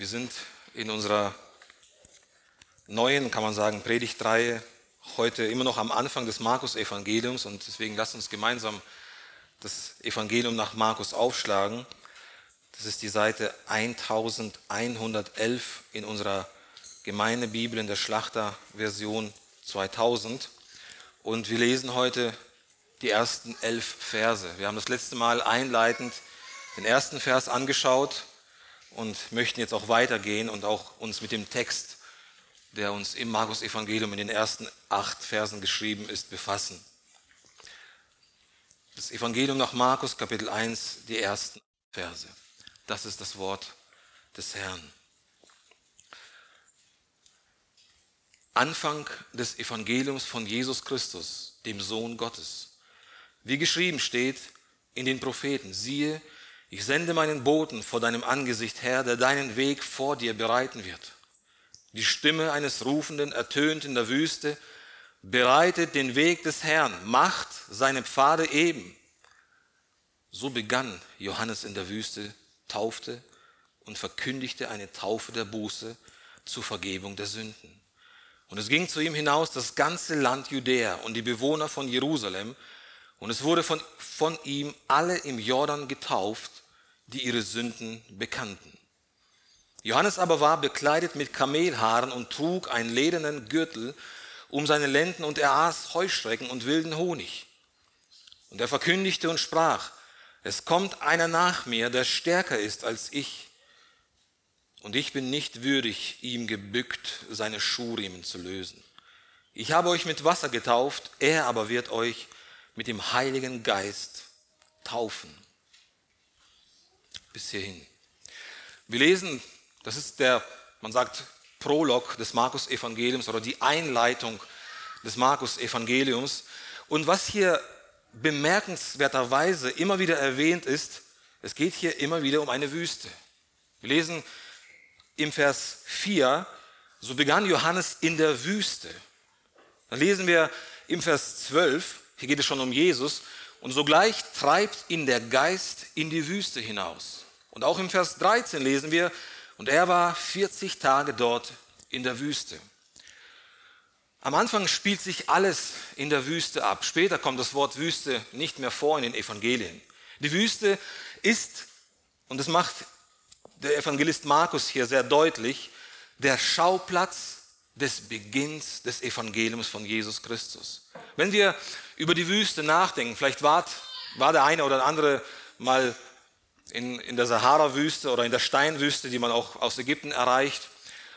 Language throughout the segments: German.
Wir sind in unserer neuen, kann man sagen, Predigtreihe heute immer noch am Anfang des Markus-Evangeliums und deswegen lasst uns gemeinsam das Evangelium nach Markus aufschlagen. Das ist die Seite 1111 in unserer Gemeindebibel in der Schlachterversion 2000. Und wir lesen heute die ersten elf Verse. Wir haben das letzte Mal einleitend den ersten Vers angeschaut und möchten jetzt auch weitergehen und auch uns mit dem Text, der uns im Markus Evangelium in den ersten acht Versen geschrieben ist, befassen. Das Evangelium nach Markus Kapitel 1, die ersten Verse. Das ist das Wort des Herrn. Anfang des Evangeliums von Jesus Christus, dem Sohn Gottes. Wie geschrieben steht in den Propheten, siehe, ich sende meinen Boten vor deinem Angesicht her, der deinen Weg vor dir bereiten wird. Die Stimme eines Rufenden ertönt in der Wüste, bereitet den Weg des Herrn, macht seine Pfade eben. So begann Johannes in der Wüste, taufte und verkündigte eine Taufe der Buße zur Vergebung der Sünden. Und es ging zu ihm hinaus das ganze Land Judäa und die Bewohner von Jerusalem, und es wurde von, von ihm alle im Jordan getauft, die ihre Sünden bekannten. Johannes aber war bekleidet mit Kamelhaaren und trug einen ledernen Gürtel um seine Lenden und er aß Heuschrecken und wilden Honig. Und er verkündigte und sprach, es kommt einer nach mir, der stärker ist als ich. Und ich bin nicht würdig, ihm gebückt seine Schuhriemen zu lösen. Ich habe euch mit Wasser getauft, er aber wird euch mit dem Heiligen Geist taufen bis hierhin. Wir lesen, das ist der, man sagt, Prolog des Markus-Evangeliums oder die Einleitung des Markus-Evangeliums. Und was hier bemerkenswerterweise immer wieder erwähnt ist, es geht hier immer wieder um eine Wüste. Wir lesen im Vers 4, so begann Johannes in der Wüste. Dann lesen wir im Vers 12, hier geht es schon um Jesus, und sogleich treibt ihn der Geist in die Wüste hinaus. Und auch im Vers 13 lesen wir, und er war 40 Tage dort in der Wüste. Am Anfang spielt sich alles in der Wüste ab. Später kommt das Wort Wüste nicht mehr vor in den Evangelien. Die Wüste ist, und das macht der Evangelist Markus hier sehr deutlich, der Schauplatz des Beginns des Evangeliums von Jesus Christus. Wenn wir über die Wüste nachdenken, vielleicht war, war der eine oder andere mal in, in der Sahara-Wüste oder in der Steinwüste, die man auch aus Ägypten erreicht.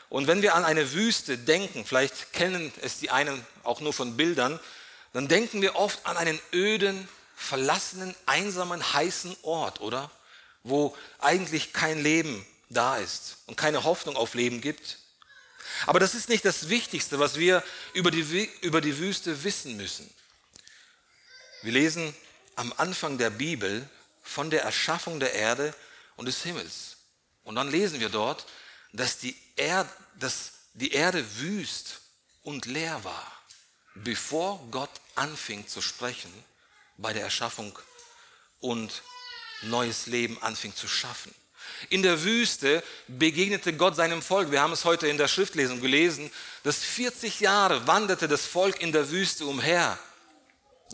Und wenn wir an eine Wüste denken, vielleicht kennen es die einen auch nur von Bildern, dann denken wir oft an einen öden, verlassenen, einsamen, heißen Ort, oder? Wo eigentlich kein Leben da ist und keine Hoffnung auf Leben gibt. Aber das ist nicht das Wichtigste, was wir über die, über die Wüste wissen müssen. Wir lesen am Anfang der Bibel von der Erschaffung der Erde und des Himmels. Und dann lesen wir dort, dass die, Erd, dass die Erde wüst und leer war, bevor Gott anfing zu sprechen bei der Erschaffung und neues Leben anfing zu schaffen. In der Wüste begegnete Gott seinem Volk. Wir haben es heute in der Schriftlesung gelesen, dass 40 Jahre wanderte das Volk in der Wüste umher.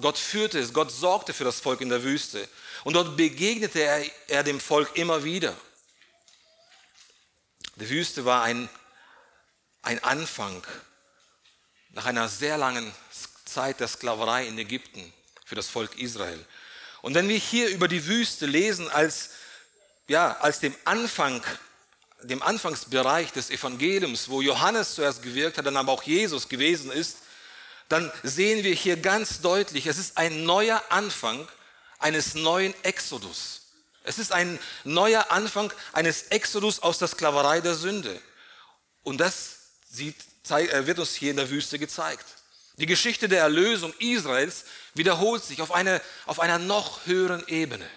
Gott führte es, Gott sorgte für das Volk in der Wüste. Und dort begegnete er, er dem Volk immer wieder. Die Wüste war ein, ein Anfang nach einer sehr langen Zeit der Sklaverei in Ägypten für das Volk Israel. Und wenn wir hier über die Wüste lesen als, ja, als dem Anfang, dem Anfangsbereich des Evangeliums, wo Johannes zuerst gewirkt hat, dann aber auch Jesus gewesen ist, dann sehen wir hier ganz deutlich, es ist ein neuer Anfang eines neuen Exodus. Es ist ein neuer Anfang eines Exodus aus der Sklaverei der Sünde. Und das äh, wird uns hier in der Wüste gezeigt. Die Geschichte der Erlösung Israels wiederholt sich auf, eine, auf einer noch höheren Ebene.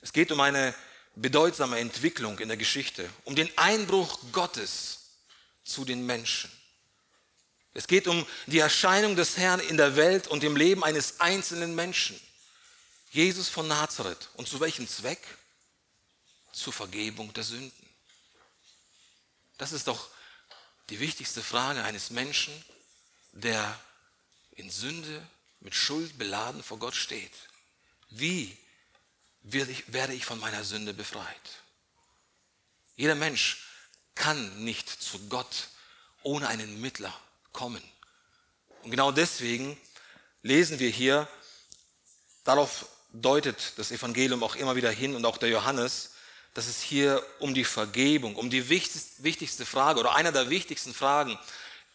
Es geht um eine bedeutsame Entwicklung in der Geschichte, um den Einbruch Gottes zu den Menschen. Es geht um die Erscheinung des Herrn in der Welt und im Leben eines einzelnen Menschen. Jesus von Nazareth. Und zu welchem Zweck? Zur Vergebung der Sünden. Das ist doch die wichtigste Frage eines Menschen, der in Sünde, mit Schuld beladen vor Gott steht. Wie werde ich von meiner Sünde befreit? Jeder Mensch kann nicht zu Gott ohne einen Mittler kommen. Und genau deswegen lesen wir hier, darauf deutet das Evangelium auch immer wieder hin und auch der Johannes, dass es hier um die Vergebung, um die wichtigste Frage oder einer der wichtigsten Fragen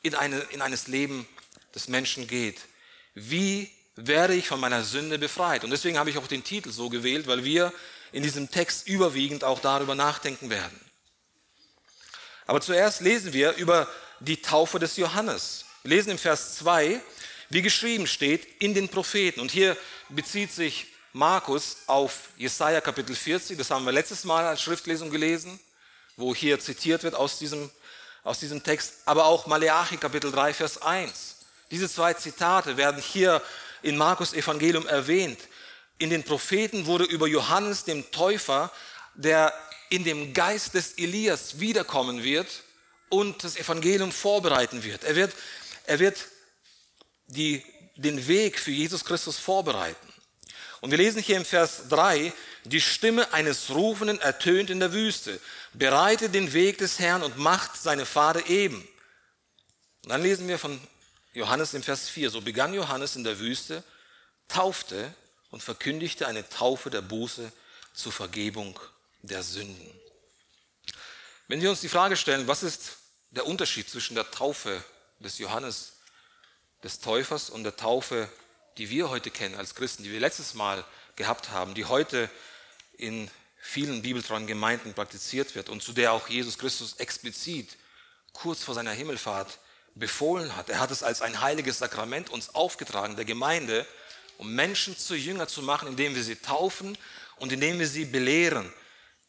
in, eine, in eines Leben des Menschen geht. Wie werde ich von meiner Sünde befreit? Und deswegen habe ich auch den Titel so gewählt, weil wir in diesem Text überwiegend auch darüber nachdenken werden. Aber zuerst lesen wir über die Taufe des Johannes. Wir lesen im Vers 2, wie geschrieben steht, in den Propheten. Und hier bezieht sich Markus auf Jesaja Kapitel 40, das haben wir letztes Mal als Schriftlesung gelesen, wo hier zitiert wird aus diesem, aus diesem Text, aber auch Maleachi Kapitel 3, Vers 1. Diese zwei Zitate werden hier in Markus Evangelium erwähnt. In den Propheten wurde über Johannes dem Täufer, der in dem Geist des Elias wiederkommen wird und das Evangelium vorbereiten wird. Er wird, er wird die, den Weg für Jesus Christus vorbereiten. Und wir lesen hier im Vers 3, die Stimme eines Rufenden ertönt in der Wüste, bereitet den Weg des Herrn und macht seine Pfade eben. Und dann lesen wir von Johannes im Vers 4, so begann Johannes in der Wüste, taufte und verkündigte eine Taufe der Buße zur Vergebung der Sünden. Wenn wir uns die Frage stellen, was ist der Unterschied zwischen der Taufe des Johannes des Täufers und der Taufe die wir heute kennen als Christen, die wir letztes Mal gehabt haben, die heute in vielen bibeltreuen Gemeinden praktiziert wird und zu der auch Jesus Christus explizit kurz vor seiner Himmelfahrt befohlen hat. Er hat es als ein heiliges Sakrament uns aufgetragen, der Gemeinde, um Menschen zu Jünger zu machen, indem wir sie taufen und indem wir sie belehren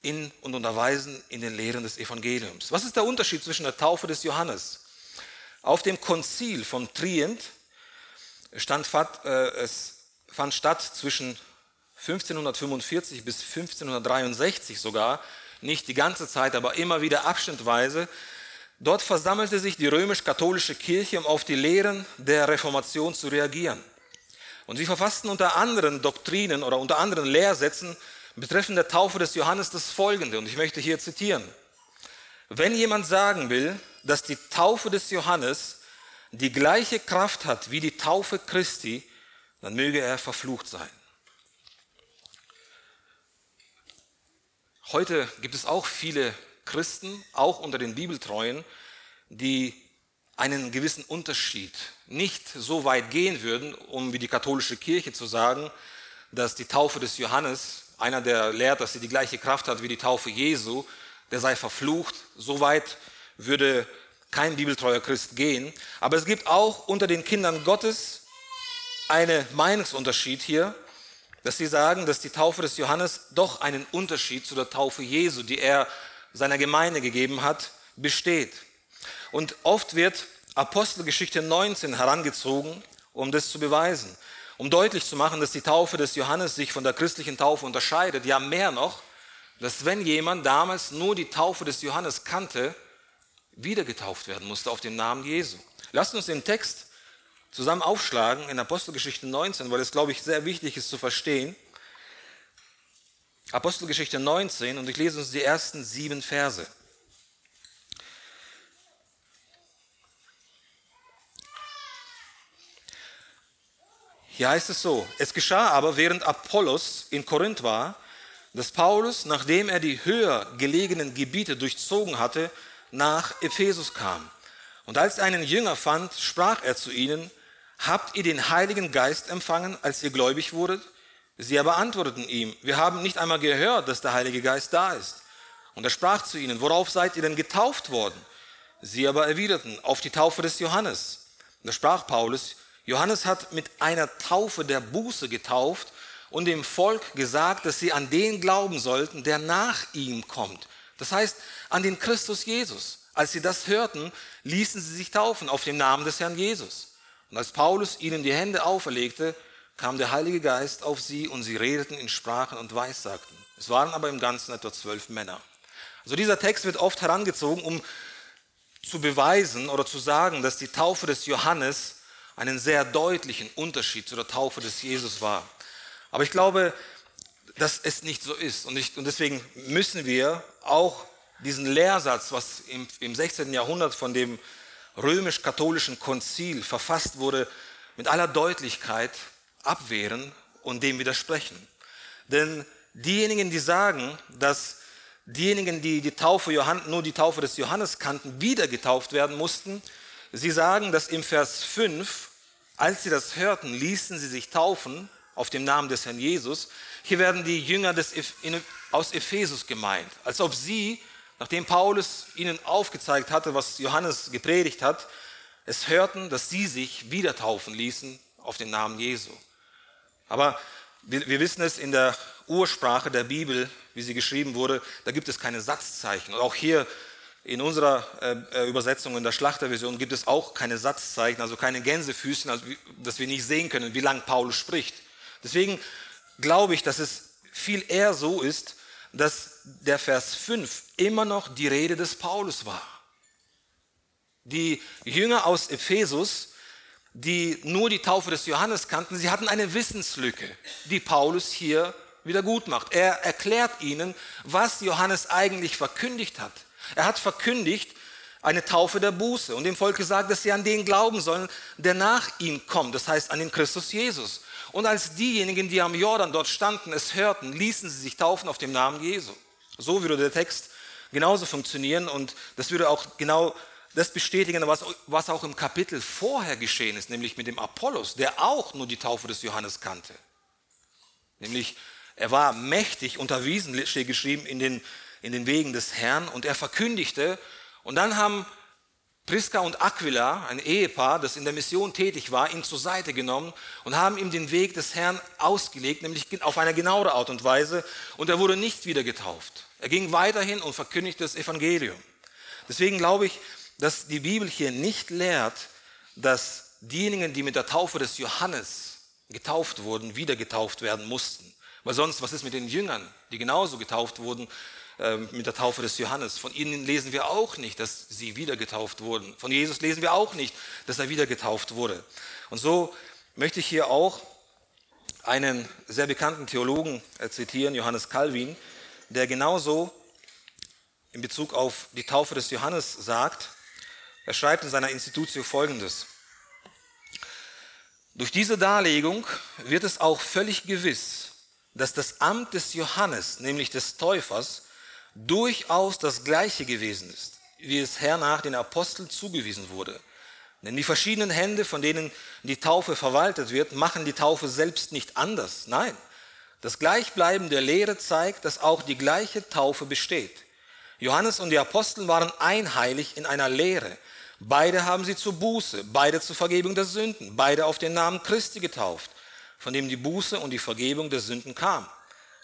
in und unterweisen in den Lehren des Evangeliums. Was ist der Unterschied zwischen der Taufe des Johannes? Auf dem Konzil von Trient stand, äh, es fand statt zwischen 1545 bis 1563 sogar, nicht die ganze Zeit, aber immer wieder abschnittweise. Dort versammelte sich die römisch-katholische Kirche, um auf die Lehren der Reformation zu reagieren. Und sie verfassten unter anderen Doktrinen oder unter anderen Lehrsätzen betreffend der Taufe des Johannes das folgende, und ich möchte hier zitieren. Wenn jemand sagen will, dass die Taufe des Johannes die gleiche Kraft hat wie die Taufe Christi, dann möge er verflucht sein. Heute gibt es auch viele Christen, auch unter den Bibeltreuen, die einen gewissen Unterschied nicht so weit gehen würden, um wie die katholische Kirche zu sagen, dass die Taufe des Johannes, einer der lehrt, dass sie die gleiche Kraft hat wie die Taufe Jesu, der sei verflucht. So weit würde kein bibeltreuer Christ gehen. Aber es gibt auch unter den Kindern Gottes einen Meinungsunterschied hier, dass sie sagen, dass die Taufe des Johannes doch einen Unterschied zu der Taufe Jesu, die er seiner Gemeinde gegeben hat, besteht. Und oft wird Apostelgeschichte 19 herangezogen, um das zu beweisen, um deutlich zu machen, dass die Taufe des Johannes sich von der christlichen Taufe unterscheidet. Ja, mehr noch, dass wenn jemand damals nur die Taufe des Johannes kannte, wieder getauft werden musste auf den Namen Jesu. Lasst uns den Text zusammen aufschlagen in Apostelgeschichte 19, weil es, glaube ich, sehr wichtig ist zu verstehen. Apostelgeschichte 19 und ich lese uns die ersten sieben Verse. Hier heißt es so, es geschah aber, während Apollos in Korinth war, dass Paulus, nachdem er die höher gelegenen Gebiete durchzogen hatte, nach Ephesus kam. Und als er einen Jünger fand, sprach er zu ihnen, habt ihr den Heiligen Geist empfangen, als ihr gläubig wurdet? Sie aber antworteten ihm, wir haben nicht einmal gehört, dass der Heilige Geist da ist. Und er sprach zu ihnen, worauf seid ihr denn getauft worden? Sie aber erwiderten, auf die Taufe des Johannes. Da sprach Paulus, Johannes hat mit einer Taufe der Buße getauft und dem Volk gesagt, dass sie an den glauben sollten, der nach ihm kommt. Das heißt, an den Christus Jesus. Als sie das hörten, ließen sie sich taufen auf den Namen des Herrn Jesus. Und als Paulus ihnen die Hände auferlegte, kam der Heilige Geist auf sie und sie redeten in Sprachen und Weissagten. Es waren aber im Ganzen etwa zwölf Männer. Also dieser Text wird oft herangezogen, um zu beweisen oder zu sagen, dass die Taufe des Johannes einen sehr deutlichen Unterschied zu der Taufe des Jesus war. Aber ich glaube, dass es nicht so ist. Und, ich, und deswegen müssen wir auch diesen Lehrsatz, was im, im 16. Jahrhundert von dem römisch-katholischen Konzil verfasst wurde, mit aller Deutlichkeit abwehren und dem widersprechen. Denn diejenigen, die sagen, dass diejenigen, die die Taufe Johann, nur die Taufe des Johannes kannten, wieder getauft werden mussten, sie sagen, dass im Vers 5, als sie das hörten, ließen sie sich taufen auf dem Namen des Herrn Jesus. Hier werden die Jünger des, aus Ephesus gemeint, als ob sie, nachdem Paulus ihnen aufgezeigt hatte, was Johannes gepredigt hat, es hörten, dass sie sich wieder taufen ließen auf den Namen Jesu. Aber wir, wir wissen es in der Ursprache der Bibel, wie sie geschrieben wurde, da gibt es keine Satzzeichen. Und auch hier in unserer äh, Übersetzung in der Schlachterversion gibt es auch keine Satzzeichen, also keine Gänsefüßchen, also, dass wir nicht sehen können, wie lang Paulus spricht. Deswegen glaube ich, dass es viel eher so ist, dass der Vers 5 immer noch die Rede des Paulus war. Die Jünger aus Ephesus, die nur die Taufe des Johannes kannten, sie hatten eine Wissenslücke, die Paulus hier wieder gut macht. Er erklärt ihnen, was Johannes eigentlich verkündigt hat. Er hat verkündigt eine Taufe der Buße und dem Volk gesagt, dass sie an den glauben sollen, der nach ihm kommt, das heißt an den Christus Jesus. Und als diejenigen, die am Jordan dort standen, es hörten, ließen sie sich taufen auf dem Namen Jesu. So würde der Text genauso funktionieren und das würde auch genau das bestätigen, was, was auch im Kapitel vorher geschehen ist, nämlich mit dem Apollos, der auch nur die Taufe des Johannes kannte. Nämlich, er war mächtig unterwiesen, steht geschrieben, in den, in den Wegen des Herrn und er verkündigte. Und dann haben Priska und Aquila, ein Ehepaar, das in der Mission tätig war, ihn zur Seite genommen und haben ihm den Weg des Herrn ausgelegt, nämlich auf eine genauere Art und Weise. Und er wurde nicht wieder getauft. Er ging weiterhin und verkündigte das Evangelium. Deswegen glaube ich, dass die Bibel hier nicht lehrt, dass diejenigen, die mit der Taufe des Johannes getauft wurden, wieder getauft werden mussten. Weil sonst, was ist mit den Jüngern, die genauso getauft wurden? Ähm, mit der Taufe des Johannes. Von ihnen lesen wir auch nicht, dass sie wieder getauft wurden. Von Jesus lesen wir auch nicht, dass er wieder getauft wurde. Und so möchte ich hier auch einen sehr bekannten Theologen äh, zitieren, Johannes Calvin, der genauso in Bezug auf die Taufe des Johannes sagt, er schreibt in seiner Institutio folgendes. Durch diese Darlegung wird es auch völlig gewiss, dass das Amt des Johannes, nämlich des Täufers, durchaus das gleiche gewesen ist, wie es hernach den Aposteln zugewiesen wurde. Denn die verschiedenen Hände, von denen die Taufe verwaltet wird, machen die Taufe selbst nicht anders. Nein, das Gleichbleiben der Lehre zeigt, dass auch die gleiche Taufe besteht. Johannes und die Apostel waren einheilig in einer Lehre. Beide haben sie zur Buße, beide zur Vergebung der Sünden, beide auf den Namen Christi getauft, von dem die Buße und die Vergebung der Sünden kam.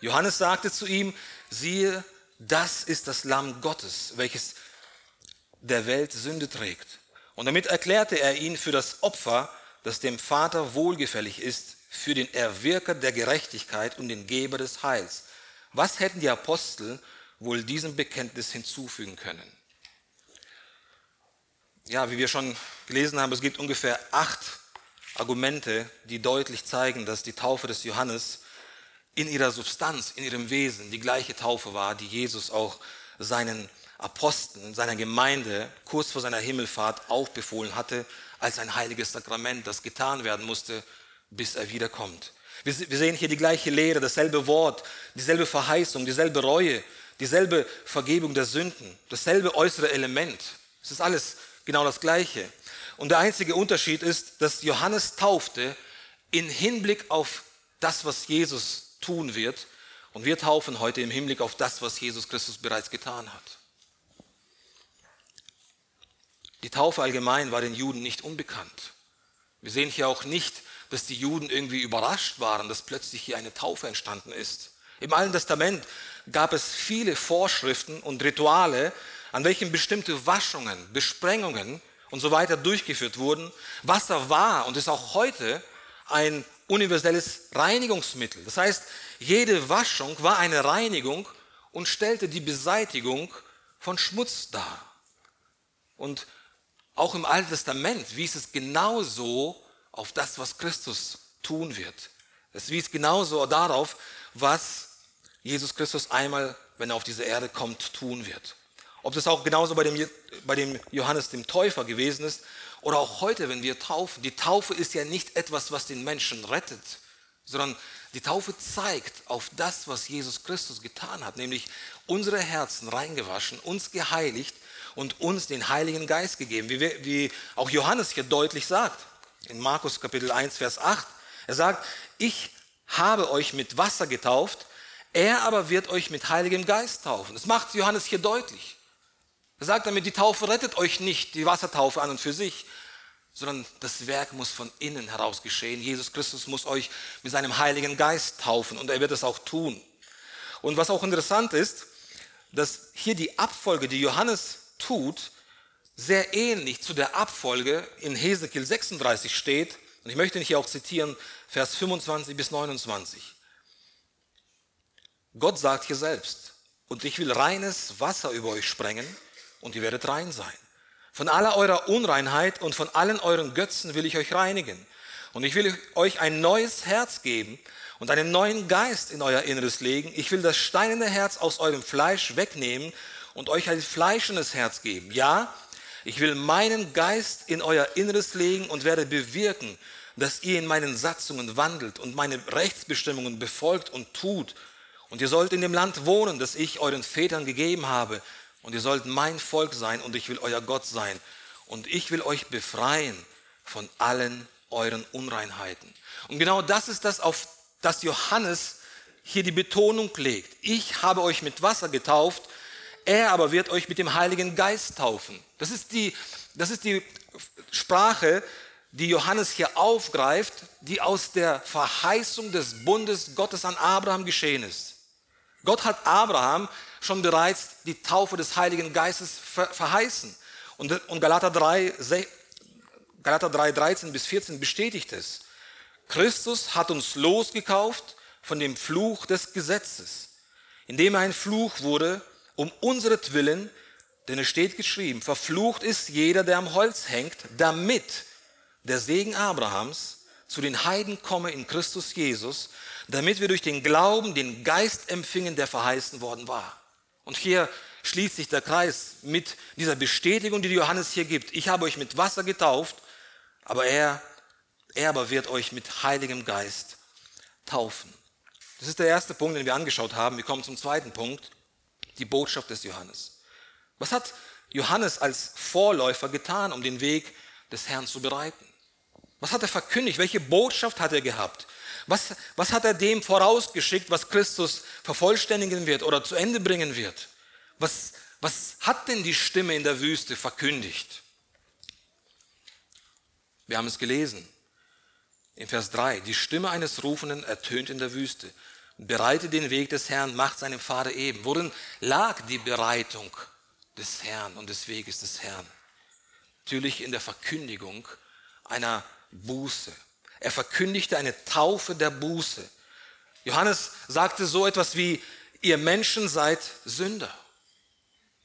Johannes sagte zu ihm, siehe, das ist das Lamm Gottes, welches der Welt Sünde trägt. Und damit erklärte er ihn für das Opfer, das dem Vater wohlgefällig ist, für den Erwirker der Gerechtigkeit und den Geber des Heils. Was hätten die Apostel wohl diesem Bekenntnis hinzufügen können? Ja, wie wir schon gelesen haben, es gibt ungefähr acht Argumente, die deutlich zeigen, dass die Taufe des Johannes in ihrer Substanz, in ihrem Wesen die gleiche Taufe war, die Jesus auch seinen Aposteln, seiner Gemeinde kurz vor seiner Himmelfahrt aufbefohlen hatte, als ein heiliges Sakrament, das getan werden musste, bis er wiederkommt. Wir sehen hier die gleiche Lehre, dasselbe Wort, dieselbe Verheißung, dieselbe Reue, dieselbe Vergebung der Sünden, dasselbe äußere Element. Es ist alles genau das Gleiche. Und der einzige Unterschied ist, dass Johannes taufte in Hinblick auf das, was Jesus tun wird. Und wir taufen heute im Hinblick auf das, was Jesus Christus bereits getan hat. Die Taufe allgemein war den Juden nicht unbekannt. Wir sehen hier auch nicht, dass die Juden irgendwie überrascht waren, dass plötzlich hier eine Taufe entstanden ist. Im Alten Testament gab es viele Vorschriften und Rituale, an welchen bestimmte Waschungen, Besprengungen und so weiter durchgeführt wurden. Wasser war und ist auch heute ein universelles Reinigungsmittel. Das heißt, jede Waschung war eine Reinigung und stellte die Beseitigung von Schmutz dar. Und auch im Alten Testament wies es genauso auf das, was Christus tun wird. Es wies genauso darauf, was Jesus Christus einmal, wenn er auf diese Erde kommt, tun wird. Ob das auch genauso bei dem, bei dem Johannes dem Täufer gewesen ist oder auch heute, wenn wir taufen. Die Taufe ist ja nicht etwas, was den Menschen rettet, sondern die Taufe zeigt auf das, was Jesus Christus getan hat, nämlich unsere Herzen reingewaschen, uns geheiligt und uns den Heiligen Geist gegeben, wie, wir, wie auch Johannes hier deutlich sagt, in Markus Kapitel 1, Vers 8. Er sagt, ich habe euch mit Wasser getauft, er aber wird euch mit Heiligem Geist taufen. Das macht Johannes hier deutlich. Er sagt damit, die Taufe rettet euch nicht, die Wassertaufe an und für sich, sondern das Werk muss von innen heraus geschehen. Jesus Christus muss euch mit seinem Heiligen Geist taufen und er wird es auch tun. Und was auch interessant ist, dass hier die Abfolge, die Johannes tut, sehr ähnlich zu der Abfolge in Hesekiel 36 steht. Und ich möchte ihn hier auch zitieren, Vers 25 bis 29. Gott sagt hier selbst, und ich will reines Wasser über euch sprengen und ihr werdet rein sein. Von aller eurer Unreinheit und von allen euren Götzen will ich euch reinigen. Und ich will euch ein neues Herz geben und einen neuen Geist in euer Inneres legen. Ich will das steinende Herz aus eurem Fleisch wegnehmen und euch ein fleischendes Herz geben. Ja, ich will meinen Geist in euer Inneres legen und werde bewirken, dass ihr in meinen Satzungen wandelt und meine Rechtsbestimmungen befolgt und tut. Und ihr sollt in dem Land wohnen, das ich euren Vätern gegeben habe, und ihr sollt mein Volk sein und ich will euer Gott sein. Und ich will euch befreien von allen euren Unreinheiten. Und genau das ist das, auf das Johannes hier die Betonung legt. Ich habe euch mit Wasser getauft, er aber wird euch mit dem Heiligen Geist taufen. Das ist die, das ist die Sprache, die Johannes hier aufgreift, die aus der Verheißung des Bundes Gottes an Abraham geschehen ist. Gott hat Abraham schon bereits die Taufe des Heiligen Geistes verheißen. Und, und Galater 3, Galater 3, 13 bis 14 bestätigt es. Christus hat uns losgekauft von dem Fluch des Gesetzes, indem er ein Fluch wurde, um unseretwillen, denn es steht geschrieben, verflucht ist jeder, der am Holz hängt, damit der Segen Abrahams zu den Heiden komme in Christus Jesus, damit wir durch den Glauben den Geist empfingen, der verheißen worden war. Und hier schließt sich der Kreis mit dieser Bestätigung, die Johannes hier gibt. Ich habe euch mit Wasser getauft, aber er, er aber wird euch mit Heiligem Geist taufen. Das ist der erste Punkt, den wir angeschaut haben. Wir kommen zum zweiten Punkt, die Botschaft des Johannes. Was hat Johannes als Vorläufer getan, um den Weg des Herrn zu bereiten? Was hat er verkündigt? Welche Botschaft hat er gehabt? Was, was hat er dem vorausgeschickt, was Christus vervollständigen wird oder zu Ende bringen wird? Was, was hat denn die Stimme in der Wüste verkündigt? Wir haben es gelesen. In Vers 3, die Stimme eines Rufenden ertönt in der Wüste. Bereite den Weg des Herrn, macht seinem Vater eben. Worin lag die Bereitung des Herrn und des Weges des Herrn? Natürlich in der Verkündigung einer Buße, er verkündigte eine Taufe der Buße. Johannes sagte so etwas wie, ihr Menschen seid Sünder.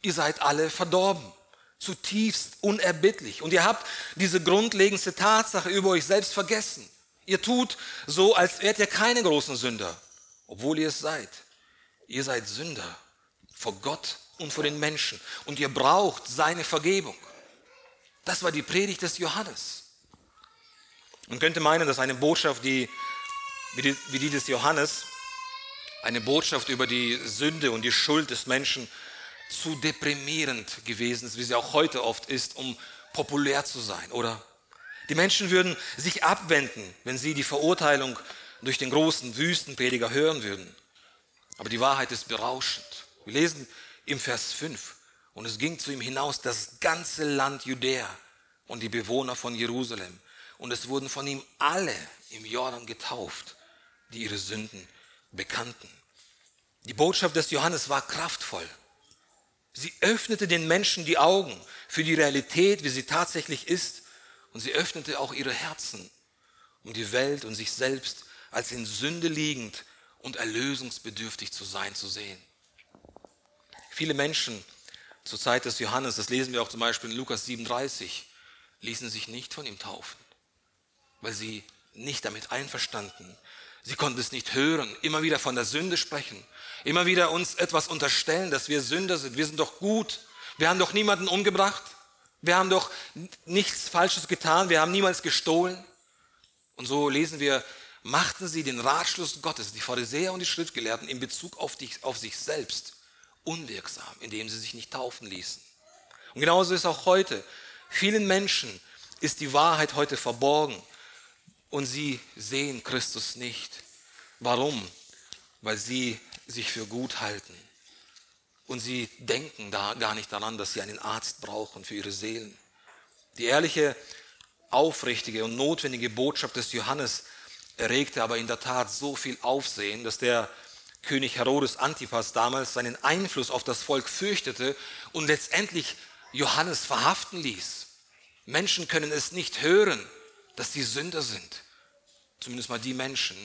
Ihr seid alle verdorben, zutiefst unerbittlich. Und ihr habt diese grundlegendste Tatsache über euch selbst vergessen. Ihr tut so, als wärt ihr keine großen Sünder, obwohl ihr es seid. Ihr seid Sünder vor Gott und vor den Menschen. Und ihr braucht seine Vergebung. Das war die Predigt des Johannes. Man könnte meinen, dass eine Botschaft, die, wie, die, wie die des Johannes, eine Botschaft über die Sünde und die Schuld des Menschen zu deprimierend gewesen ist, wie sie auch heute oft ist, um populär zu sein, oder? Die Menschen würden sich abwenden, wenn sie die Verurteilung durch den großen Wüstenprediger hören würden. Aber die Wahrheit ist berauschend. Wir lesen im Vers 5, und es ging zu ihm hinaus das ganze Land Judäa und die Bewohner von Jerusalem und es wurden von ihm alle im Jordan getauft, die ihre Sünden bekannten. Die Botschaft des Johannes war kraftvoll. Sie öffnete den Menschen die Augen für die Realität, wie sie tatsächlich ist. Und sie öffnete auch ihre Herzen, um die Welt und sich selbst als in Sünde liegend und erlösungsbedürftig zu sein, zu sehen. Viele Menschen zur Zeit des Johannes, das lesen wir auch zum Beispiel in Lukas 37, ließen sich nicht von ihm taufen, weil sie nicht damit einverstanden. Sie konnten es nicht hören, immer wieder von der Sünde sprechen, immer wieder uns etwas unterstellen, dass wir Sünder sind. Wir sind doch gut. Wir haben doch niemanden umgebracht. Wir haben doch nichts Falsches getan. Wir haben niemals gestohlen. Und so lesen wir, machten sie den Ratschluss Gottes, die Pharisäer und die Schriftgelehrten, in Bezug auf, die, auf sich selbst unwirksam, indem sie sich nicht taufen ließen. Und genauso ist auch heute. Vielen Menschen ist die Wahrheit heute verborgen und sie sehen Christus nicht. Warum? Weil sie sich für gut halten. Und sie denken da gar nicht daran, dass sie einen Arzt brauchen für ihre Seelen. Die ehrliche, aufrichtige und notwendige Botschaft des Johannes erregte aber in der Tat so viel Aufsehen, dass der König Herodes Antipas damals seinen Einfluss auf das Volk fürchtete und letztendlich Johannes verhaften ließ. Menschen können es nicht hören, dass sie Sünder sind. Zumindest mal die Menschen,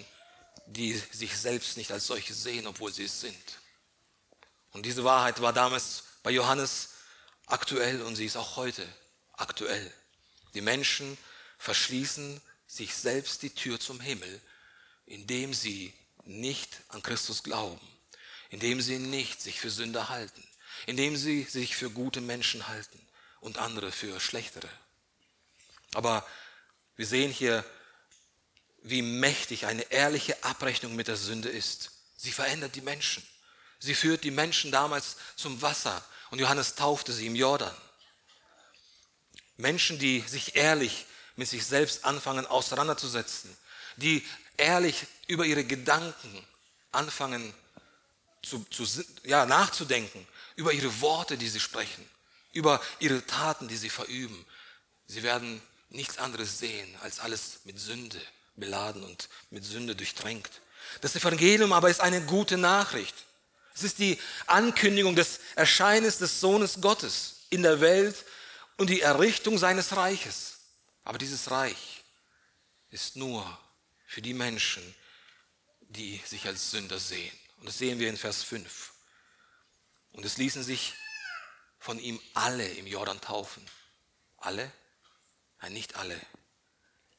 die sich selbst nicht als solche sehen, obwohl sie es sind. Und diese Wahrheit war damals bei Johannes aktuell und sie ist auch heute aktuell. Die Menschen verschließen sich selbst die Tür zum Himmel, indem sie nicht an Christus glauben, indem sie nicht sich für Sünder halten, indem sie sich für gute Menschen halten und andere für schlechtere. Aber wir sehen hier, wie mächtig eine ehrliche Abrechnung mit der Sünde ist. Sie verändert die Menschen. Sie führt die Menschen damals zum Wasser und Johannes taufte sie im Jordan. Menschen, die sich ehrlich mit sich selbst anfangen auseinanderzusetzen, die ehrlich über ihre Gedanken anfangen zu, zu, ja, nachzudenken, über ihre Worte, die sie sprechen, über ihre Taten, die sie verüben. Sie werden nichts anderes sehen als alles mit Sünde beladen und mit Sünde durchtränkt. Das Evangelium aber ist eine gute Nachricht. Es ist die Ankündigung des Erscheinens des Sohnes Gottes in der Welt und die Errichtung seines Reiches. Aber dieses Reich ist nur für die Menschen, die sich als Sünder sehen. Und das sehen wir in Vers 5. Und es ließen sich von ihm alle im Jordan taufen. Alle? Nein, nicht alle.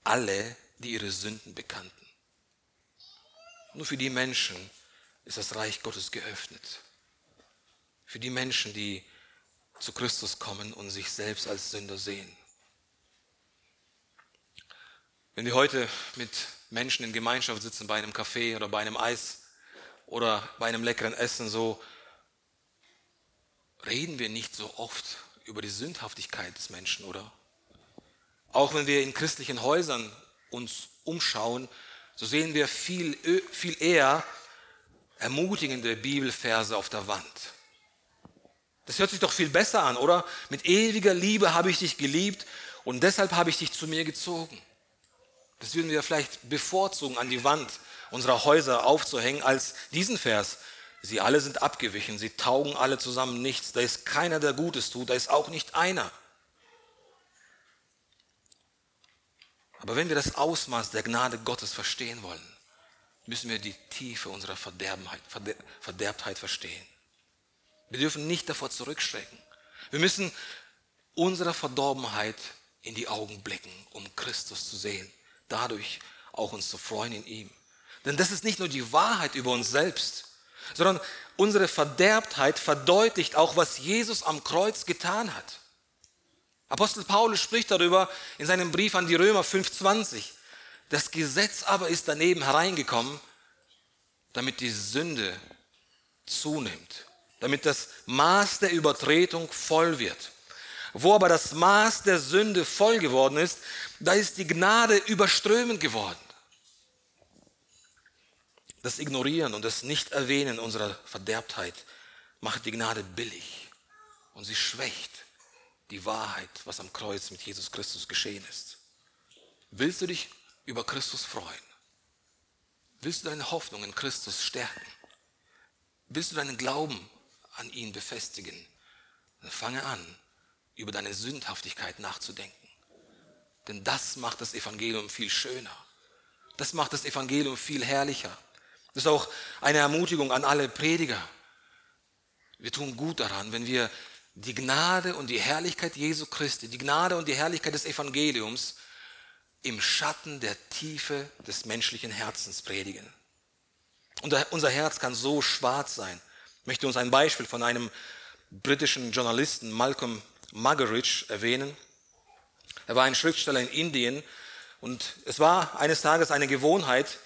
Alle, die ihre Sünden bekannten. Nur für die Menschen ist das Reich Gottes geöffnet. Für die Menschen, die zu Christus kommen und sich selbst als Sünder sehen. Wenn wir heute mit Menschen in Gemeinschaft sitzen bei einem Kaffee oder bei einem Eis oder bei einem leckeren Essen, so reden wir nicht so oft über die Sündhaftigkeit des Menschen, oder? Auch wenn wir in christlichen Häusern uns umschauen, so sehen wir viel, viel eher ermutigende Bibelverse auf der Wand. Das hört sich doch viel besser an, oder? Mit ewiger Liebe habe ich dich geliebt und deshalb habe ich dich zu mir gezogen. Das würden wir vielleicht bevorzugen, an die Wand unserer Häuser aufzuhängen, als diesen Vers. Sie alle sind abgewichen, sie taugen alle zusammen nichts. Da ist keiner, der Gutes tut, da ist auch nicht einer. Aber wenn wir das Ausmaß der Gnade Gottes verstehen wollen, müssen wir die Tiefe unserer Verderbtheit, Verderbtheit verstehen. Wir dürfen nicht davor zurückschrecken. Wir müssen unserer Verdorbenheit in die Augen blicken, um Christus zu sehen dadurch auch uns zu freuen in ihm. Denn das ist nicht nur die Wahrheit über uns selbst, sondern unsere Verderbtheit verdeutlicht auch, was Jesus am Kreuz getan hat. Apostel Paulus spricht darüber in seinem Brief an die Römer 5:20. Das Gesetz aber ist daneben hereingekommen, damit die Sünde zunimmt, damit das Maß der Übertretung voll wird. Wo aber das Maß der Sünde voll geworden ist, da ist die Gnade überströmend geworden. Das Ignorieren und das Nicht-Erwähnen unserer Verderbtheit macht die Gnade billig und sie schwächt die Wahrheit, was am Kreuz mit Jesus Christus geschehen ist. Willst du dich über Christus freuen? Willst du deine Hoffnung in Christus stärken? Willst du deinen Glauben an ihn befestigen? Dann fange an, über deine Sündhaftigkeit nachzudenken. Denn das macht das Evangelium viel schöner. Das macht das Evangelium viel herrlicher. Das ist auch eine Ermutigung an alle Prediger. Wir tun gut daran, wenn wir die Gnade und die Herrlichkeit Jesu Christi, die Gnade und die Herrlichkeit des Evangeliums im Schatten der Tiefe des menschlichen Herzens predigen. Und unser Herz kann so schwarz sein. Ich möchte uns ein Beispiel von einem britischen Journalisten, Malcolm Muggeridge, erwähnen. Er war ein Schriftsteller in Indien und es war eines Tages eine Gewohnheit,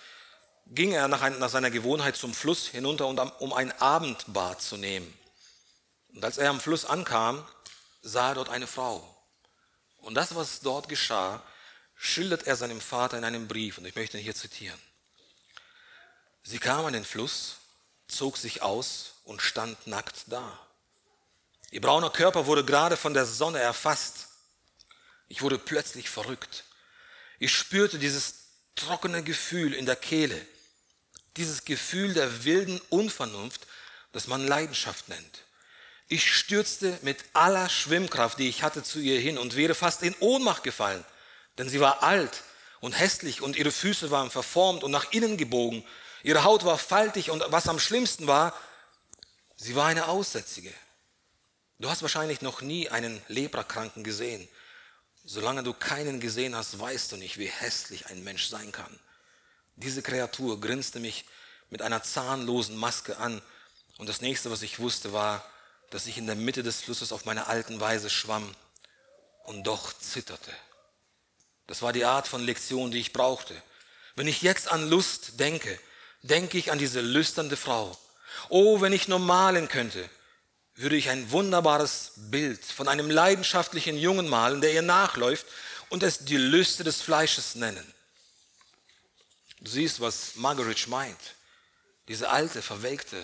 ging er nach, ein, nach seiner Gewohnheit zum Fluss hinunter, um ein Abendbad zu nehmen. Und als er am Fluss ankam, sah er dort eine Frau. Und das, was dort geschah, schildert er seinem Vater in einem Brief. Und ich möchte ihn hier zitieren. Sie kam an den Fluss, zog sich aus und stand nackt da. Ihr brauner Körper wurde gerade von der Sonne erfasst. Ich wurde plötzlich verrückt. Ich spürte dieses trockene Gefühl in der Kehle, dieses Gefühl der wilden Unvernunft, das man Leidenschaft nennt. Ich stürzte mit aller Schwimmkraft, die ich hatte, zu ihr hin und wäre fast in Ohnmacht gefallen, denn sie war alt und hässlich und ihre Füße waren verformt und nach innen gebogen. Ihre Haut war faltig und was am schlimmsten war, sie war eine Aussätzige. Du hast wahrscheinlich noch nie einen Leprakranken gesehen. Solange du keinen gesehen hast, weißt du nicht, wie hässlich ein Mensch sein kann. Diese Kreatur grinste mich mit einer zahnlosen Maske an und das nächste, was ich wusste, war, dass ich in der Mitte des Flusses auf meine alten Weise schwamm und doch zitterte. Das war die Art von Lektion, die ich brauchte. Wenn ich jetzt an Lust denke, denke ich an diese lüsternde Frau. Oh, wenn ich nur malen könnte, würde ich ein wunderbares Bild von einem leidenschaftlichen Jungen malen, der ihr nachläuft und es die Lüste des Fleisches nennen. Du siehst, was Margaret meint. Diese alte, verwelkte,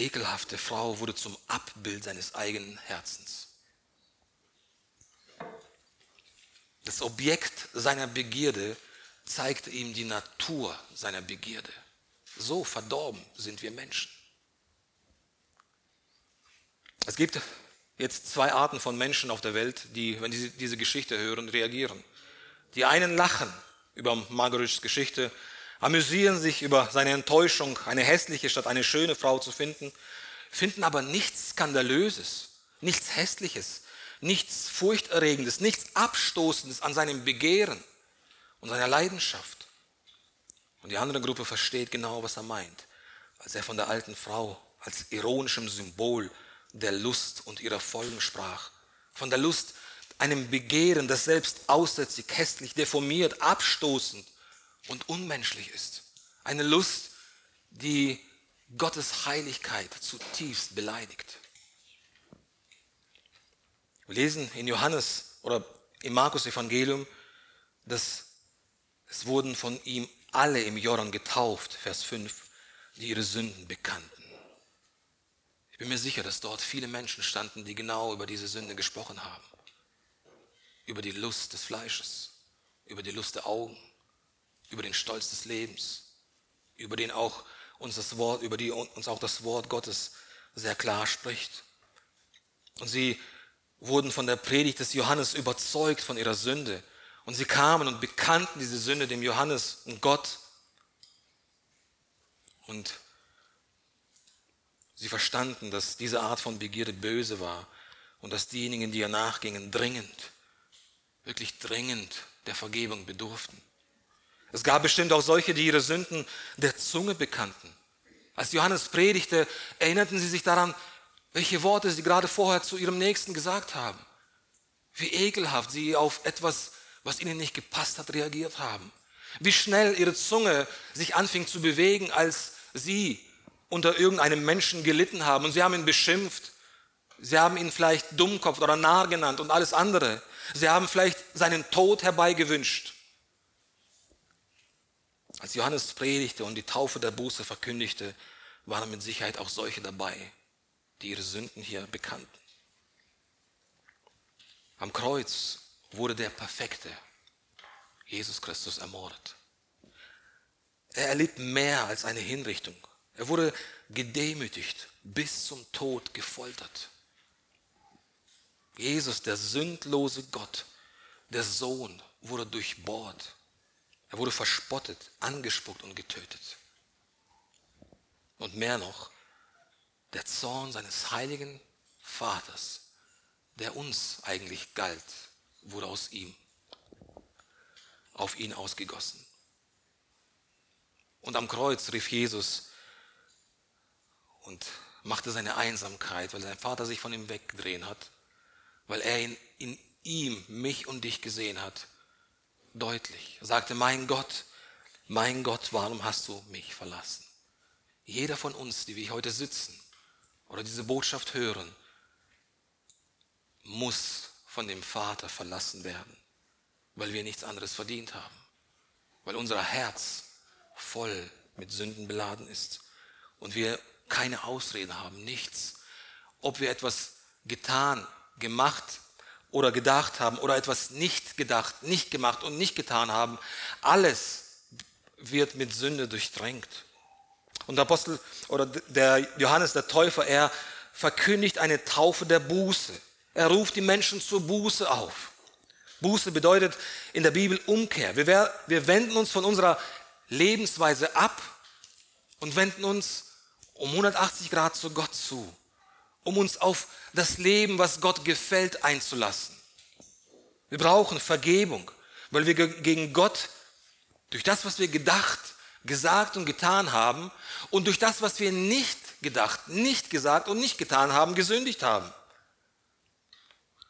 ekelhafte Frau wurde zum Abbild seines eigenen Herzens. Das Objekt seiner Begierde zeigte ihm die Natur seiner Begierde. So verdorben sind wir Menschen. Es gibt jetzt zwei Arten von Menschen auf der Welt, die, wenn sie diese Geschichte hören, reagieren. Die einen lachen über Margarets Geschichte amüsieren sich über seine Enttäuschung, eine hässliche statt eine schöne Frau zu finden, finden aber nichts Skandalöses, nichts Hässliches, nichts Furchterregendes, nichts Abstoßendes an seinem Begehren und seiner Leidenschaft. Und die andere Gruppe versteht genau, was er meint, als er von der alten Frau als ironischem Symbol der Lust und ihrer Folgen sprach. Von der Lust, einem Begehren, das selbst aussätzig, hässlich, deformiert, abstoßend und unmenschlich ist. Eine Lust, die Gottes Heiligkeit zutiefst beleidigt. Wir lesen in Johannes oder im Markus Evangelium, dass es wurden von ihm alle im Jordan getauft, Vers 5, die ihre Sünden bekannten. Ich bin mir sicher, dass dort viele Menschen standen, die genau über diese Sünde gesprochen haben. Über die Lust des Fleisches, über die Lust der Augen, über den Stolz des Lebens, über den auch uns das Wort, über die uns auch das Wort Gottes sehr klar spricht. Und sie wurden von der Predigt des Johannes überzeugt von ihrer Sünde. Und sie kamen und bekannten diese Sünde dem Johannes und Gott. Und sie verstanden, dass diese Art von Begierde böse war und dass diejenigen, die ihr nachgingen, dringend, wirklich dringend der Vergebung bedurften. Es gab bestimmt auch solche, die ihre Sünden der Zunge bekannten. Als Johannes predigte, erinnerten sie sich daran, welche Worte sie gerade vorher zu ihrem Nächsten gesagt haben. Wie ekelhaft sie auf etwas, was ihnen nicht gepasst hat, reagiert haben. Wie schnell ihre Zunge sich anfing zu bewegen, als sie unter irgendeinem Menschen gelitten haben. Und sie haben ihn beschimpft. Sie haben ihn vielleicht Dummkopf oder Narr genannt und alles andere. Sie haben vielleicht seinen Tod herbeigewünscht. Als Johannes predigte und die Taufe der Buße verkündigte, waren mit Sicherheit auch solche dabei, die ihre Sünden hier bekannten. Am Kreuz wurde der Perfekte, Jesus Christus, ermordet. Er erlitt mehr als eine Hinrichtung. Er wurde gedemütigt, bis zum Tod gefoltert. Jesus, der sündlose Gott, der Sohn, wurde durchbohrt er wurde verspottet, angespuckt und getötet. Und mehr noch, der Zorn seines heiligen Vaters, der uns eigentlich galt, wurde aus ihm, auf ihn ausgegossen. Und am Kreuz rief Jesus und machte seine Einsamkeit, weil sein Vater sich von ihm weggedreht hat, weil er in, in ihm mich und dich gesehen hat, deutlich. Er sagte, mein Gott, mein Gott, warum hast du mich verlassen? Jeder von uns, die wir heute sitzen oder diese Botschaft hören, muss von dem Vater verlassen werden, weil wir nichts anderes verdient haben, weil unser Herz voll mit Sünden beladen ist und wir keine Ausrede haben, nichts. Ob wir etwas getan, gemacht oder gedacht haben oder etwas nicht gedacht, nicht gemacht und nicht getan haben, alles wird mit Sünde durchdrängt. Und der Apostel oder der Johannes der Täufer, er verkündigt eine Taufe der Buße. Er ruft die Menschen zur Buße auf. Buße bedeutet in der Bibel Umkehr. Wir, wir wenden uns von unserer Lebensweise ab und wenden uns um 180 Grad zu Gott zu, um uns auf das Leben, was Gott gefällt, einzulassen. Wir brauchen Vergebung, weil wir gegen Gott durch das, was wir gedacht, gesagt und getan haben und durch das, was wir nicht gedacht, nicht gesagt und nicht getan haben, gesündigt haben.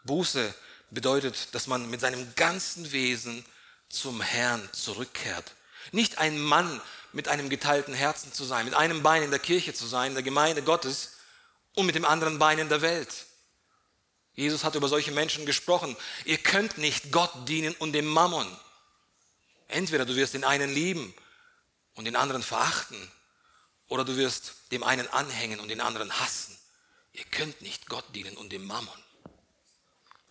Buße bedeutet, dass man mit seinem ganzen Wesen zum Herrn zurückkehrt. Nicht ein Mann mit einem geteilten Herzen zu sein, mit einem Bein in der Kirche zu sein, in der Gemeinde Gottes und mit dem anderen Bein in der Welt. Jesus hat über solche Menschen gesprochen. Ihr könnt nicht Gott dienen und dem Mammon. Entweder du wirst den einen lieben und den anderen verachten, oder du wirst dem einen anhängen und den anderen hassen. Ihr könnt nicht Gott dienen und dem Mammon.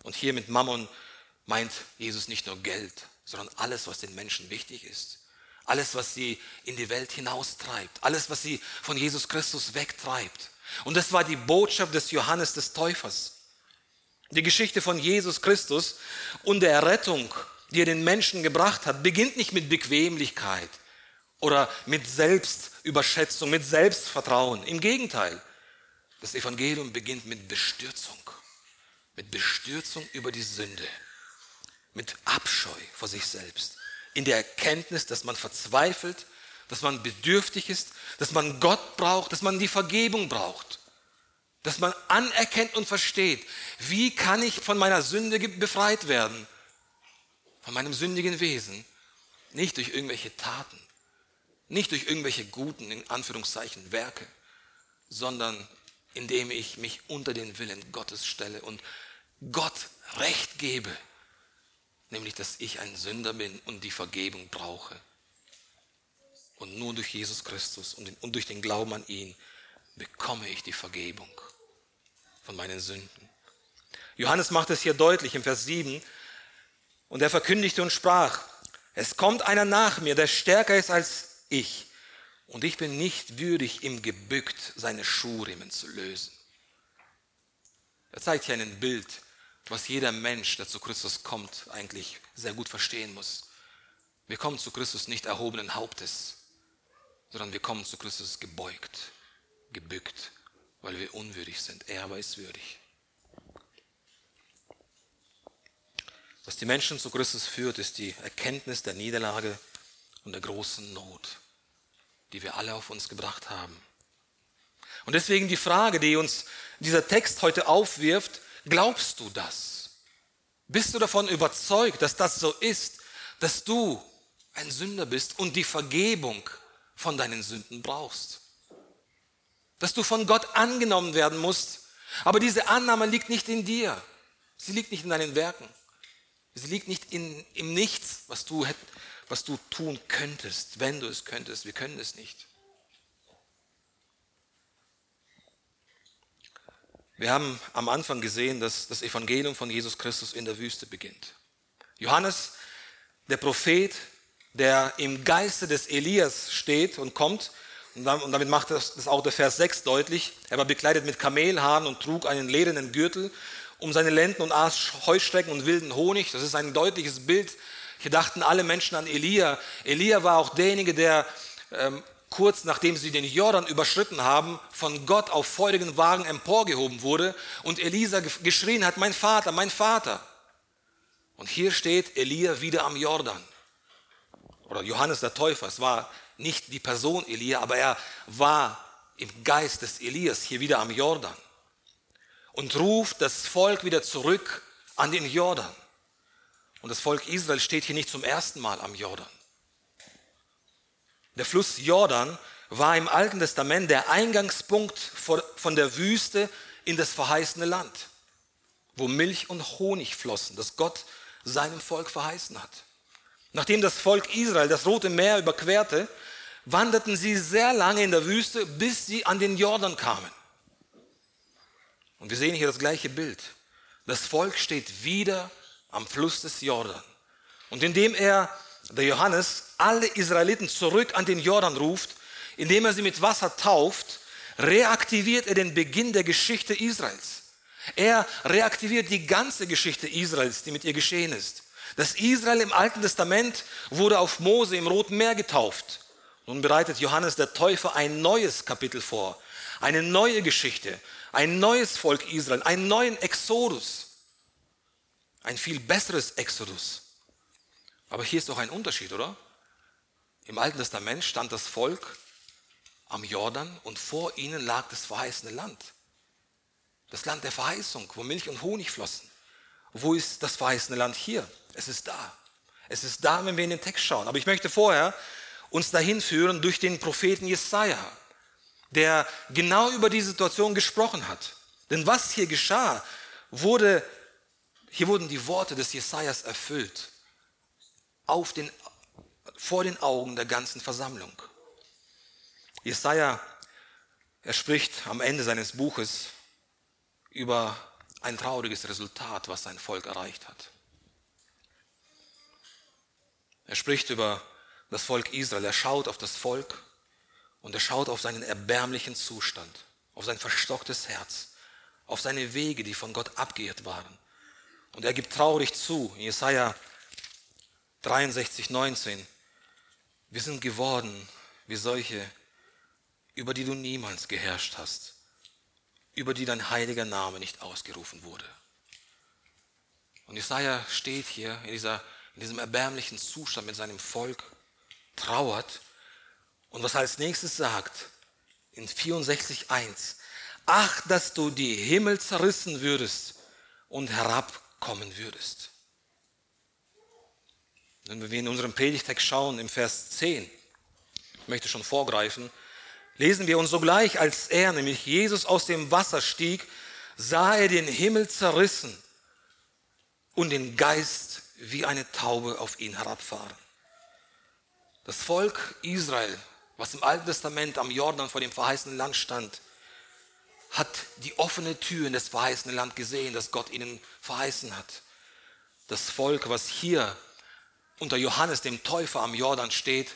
Und hier mit Mammon meint Jesus nicht nur Geld, sondern alles, was den Menschen wichtig ist. Alles, was sie in die Welt hinaustreibt. Alles, was sie von Jesus Christus wegtreibt. Und das war die Botschaft des Johannes des Täufers. Die Geschichte von Jesus Christus und der Rettung, die er den Menschen gebracht hat, beginnt nicht mit Bequemlichkeit oder mit Selbstüberschätzung, mit Selbstvertrauen. Im Gegenteil, das Evangelium beginnt mit Bestürzung mit Bestürzung über die Sünde, mit Abscheu vor sich selbst, in der Erkenntnis, dass man verzweifelt, dass man bedürftig ist, dass man Gott braucht, dass man die Vergebung braucht, dass man anerkennt und versteht, wie kann ich von meiner Sünde befreit werden, von meinem sündigen Wesen, nicht durch irgendwelche Taten, nicht durch irgendwelche guten, in Anführungszeichen, Werke, sondern indem ich mich unter den Willen Gottes stelle und Gott Recht gebe, nämlich dass ich ein Sünder bin und die Vergebung brauche. Und nur durch Jesus Christus und durch den Glauben an ihn bekomme ich die Vergebung von meinen Sünden. Johannes macht es hier deutlich im Vers 7 und er verkündigte und sprach, es kommt einer nach mir, der stärker ist als ich und ich bin nicht würdig, ihm gebückt seine Schuhriemen zu lösen. Er zeigt hier ein Bild, was jeder Mensch, der zu Christus kommt, eigentlich sehr gut verstehen muss. Wir kommen zu Christus nicht erhobenen Hauptes, sondern wir kommen zu Christus gebeugt, gebückt, weil wir unwürdig sind. Er aber ist würdig. Was die Menschen zu Christus führt, ist die Erkenntnis der Niederlage und der großen Not, die wir alle auf uns gebracht haben. Und deswegen die Frage, die uns dieser Text heute aufwirft, glaubst du das? Bist du davon überzeugt, dass das so ist, dass du ein Sünder bist und die Vergebung von deinen Sünden brauchst? Dass du von Gott angenommen werden musst, aber diese Annahme liegt nicht in dir, sie liegt nicht in deinen Werken, sie liegt nicht in, im Nichts, was du, was du tun könntest, wenn du es könntest. Wir können es nicht. Wir haben am Anfang gesehen, dass das Evangelium von Jesus Christus in der Wüste beginnt. Johannes, der Prophet, der im Geiste des Elias steht und kommt, und damit macht das auch der Vers 6 deutlich, er war bekleidet mit Kamelhaaren und trug einen ledernen Gürtel um seine Lenden und aß Heuschrecken und wilden Honig. Das ist ein deutliches Bild. Hier dachten alle Menschen an Elia. Elia war auch derjenige, der ähm, kurz nachdem sie den Jordan überschritten haben, von Gott auf feurigen Wagen emporgehoben wurde und Elisa geschrien hat, mein Vater, mein Vater. Und hier steht Elia wieder am Jordan. Oder Johannes der Täufer, es war nicht die Person Elia, aber er war im Geist des Elias hier wieder am Jordan und ruft das Volk wieder zurück an den Jordan. Und das Volk Israel steht hier nicht zum ersten Mal am Jordan. Der Fluss Jordan war im Alten Testament der Eingangspunkt von der Wüste in das verheißene Land, wo Milch und Honig flossen, das Gott seinem Volk verheißen hat. Nachdem das Volk Israel das Rote Meer überquerte, wanderten sie sehr lange in der Wüste, bis sie an den Jordan kamen. Und wir sehen hier das gleiche Bild. Das Volk steht wieder am Fluss des Jordan. Und indem er, der Johannes, alle Israeliten zurück an den Jordan ruft, indem er sie mit Wasser tauft, reaktiviert er den Beginn der Geschichte Israels. Er reaktiviert die ganze Geschichte Israels, die mit ihr geschehen ist. Das Israel im Alten Testament wurde auf Mose im Roten Meer getauft. Nun bereitet Johannes der Täufer ein neues Kapitel vor, eine neue Geschichte, ein neues Volk Israel, einen neuen Exodus, ein viel besseres Exodus. Aber hier ist doch ein Unterschied, oder? Im Alten Testament stand das Volk am Jordan und vor ihnen lag das verheißene Land. Das Land der Verheißung, wo Milch und Honig flossen. Wo ist das verheißene Land hier? Es ist da. Es ist da, wenn wir in den Text schauen. Aber ich möchte vorher uns dahin führen durch den Propheten Jesaja, der genau über die Situation gesprochen hat. Denn was hier geschah, wurde, hier wurden die Worte des Jesajas erfüllt. Auf den, vor den Augen der ganzen Versammlung. Jesaja, er spricht am Ende seines Buches über ein trauriges Resultat, was sein Volk erreicht hat. Er spricht über das Volk Israel, er schaut auf das Volk und er schaut auf seinen erbärmlichen Zustand, auf sein verstocktes Herz, auf seine Wege, die von Gott abgeirrt waren. Und er gibt traurig zu, in Jesaja 63, 19, wir sind geworden wie solche, über die du niemals geherrscht hast über die dein heiliger Name nicht ausgerufen wurde. Und Jesaja steht hier in, dieser, in diesem erbärmlichen Zustand mit seinem Volk, trauert und was er als nächstes sagt, in 64.1, ach, dass du die Himmel zerrissen würdest und herabkommen würdest. Wenn wir in unserem Predigtext schauen, im Vers 10, ich möchte schon vorgreifen, lesen wir, und sogleich, als er, nämlich Jesus, aus dem Wasser stieg, sah er den Himmel zerrissen und den Geist wie eine Taube auf ihn herabfahren. Das Volk Israel, was im Alten Testament am Jordan vor dem verheißenen Land stand, hat die offene Tür in das verheißene Land gesehen, das Gott ihnen verheißen hat. Das Volk, was hier unter Johannes dem Täufer am Jordan steht,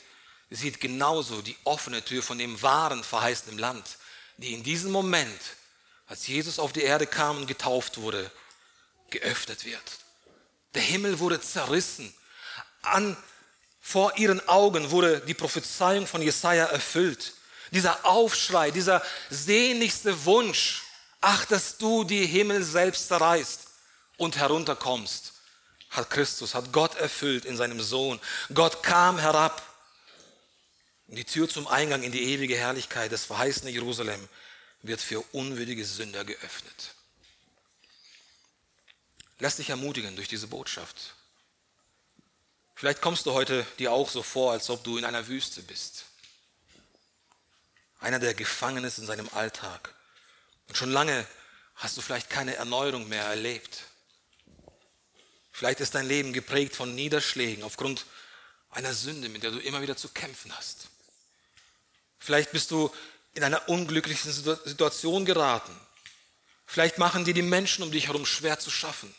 sieht genauso die offene Tür von dem wahren verheißenen Land, die in diesem Moment, als Jesus auf die Erde kam und getauft wurde, geöffnet wird. Der Himmel wurde zerrissen. An, vor ihren Augen wurde die Prophezeiung von Jesaja erfüllt. Dieser Aufschrei, dieser sehnlichste Wunsch, ach, dass du die Himmel selbst zerreißt und herunterkommst, hat Christus, hat Gott erfüllt in seinem Sohn. Gott kam herab die Tür zum Eingang in die ewige Herrlichkeit, das verheißene Jerusalem, wird für unwürdige Sünder geöffnet. Lass dich ermutigen durch diese Botschaft. Vielleicht kommst du heute dir auch so vor, als ob du in einer Wüste bist. Einer, der gefangen ist in seinem Alltag. Und schon lange hast du vielleicht keine Erneuerung mehr erlebt. Vielleicht ist dein Leben geprägt von Niederschlägen aufgrund einer Sünde, mit der du immer wieder zu kämpfen hast. Vielleicht bist du in einer unglücklichen Situation geraten. Vielleicht machen dir die Menschen um dich herum schwer zu schaffen.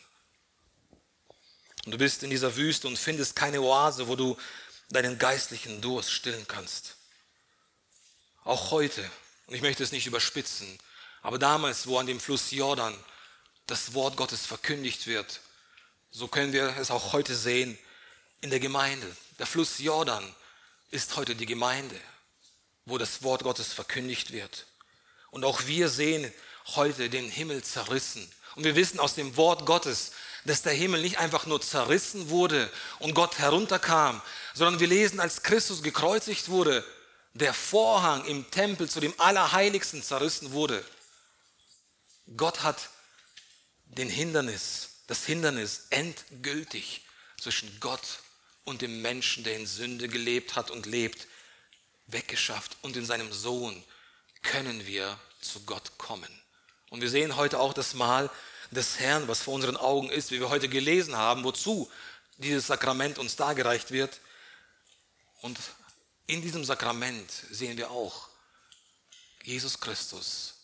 Und du bist in dieser Wüste und findest keine Oase, wo du deinen geistlichen Durst stillen kannst. Auch heute, und ich möchte es nicht überspitzen, aber damals, wo an dem Fluss Jordan das Wort Gottes verkündigt wird, so können wir es auch heute sehen in der Gemeinde. Der Fluss Jordan ist heute die Gemeinde. wo das Wort Gottes verkündigt wird. Und auch wir sehen heute den Himmel zerrissen. Und wir wissen aus dem Wort Gottes, dass der Himmel nicht einfach nur zerrissen wurde und Gott herunterkam, sondern wir lesen, als Christus gekreuzigt wurde, der Vorhang im Tempel zu dem Allerheiligsten zerrissen wurde. Gott hat den Hindernis, das Hindernis endgültig zwischen Gott und dem Menschen, der in Sünde gelebt hat und lebt, weggeschafft. Und in seinem Sohn können wir zu Gott kommen. Und wir sehen heute auch das Mal des Herrn, was vor unseren Augen ist, wie wir heute gelesen haben, wozu dieses Sakrament uns dargereicht wird. Und in diesem Sakrament sehen wir auch Jesus Christus,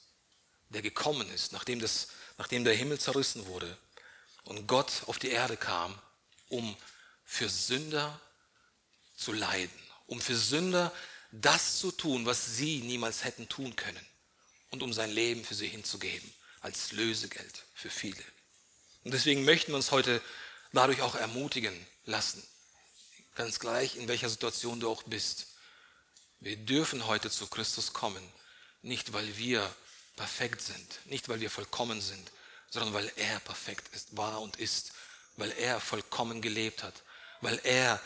der gekommen ist, nachdem, das, nachdem der Himmel zerrissen wurde und Gott auf die Erde kam, um für Sünder zu leiden, um für Sünder das zu tun, was sie niemals hätten tun können und um sein Leben für sie hinzugeben als Lösegeld für viele. Und deswegen möchten wir uns heute dadurch auch ermutigen lassen, ganz gleich in welcher Situation du auch bist. Wir dürfen heute zu Christus kommen, nicht weil wir perfekt sind, nicht weil wir vollkommen sind, sondern weil er perfekt ist, war und ist, weil er vollkommen gelebt hat, weil er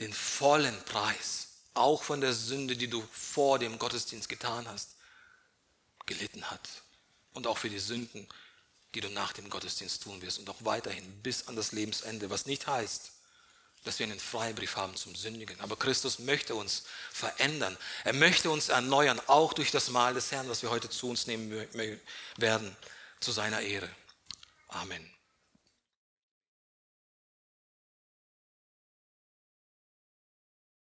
den vollen Preis, auch von der Sünde, die du vor dem Gottesdienst getan hast, gelitten hat. Und auch für die Sünden, die du nach dem Gottesdienst tun wirst und auch weiterhin bis an das Lebensende, was nicht heißt, dass wir einen Freibrief haben zum Sündigen. Aber Christus möchte uns verändern. Er möchte uns erneuern, auch durch das Mahl des Herrn, was wir heute zu uns nehmen werden, zu seiner Ehre. Amen.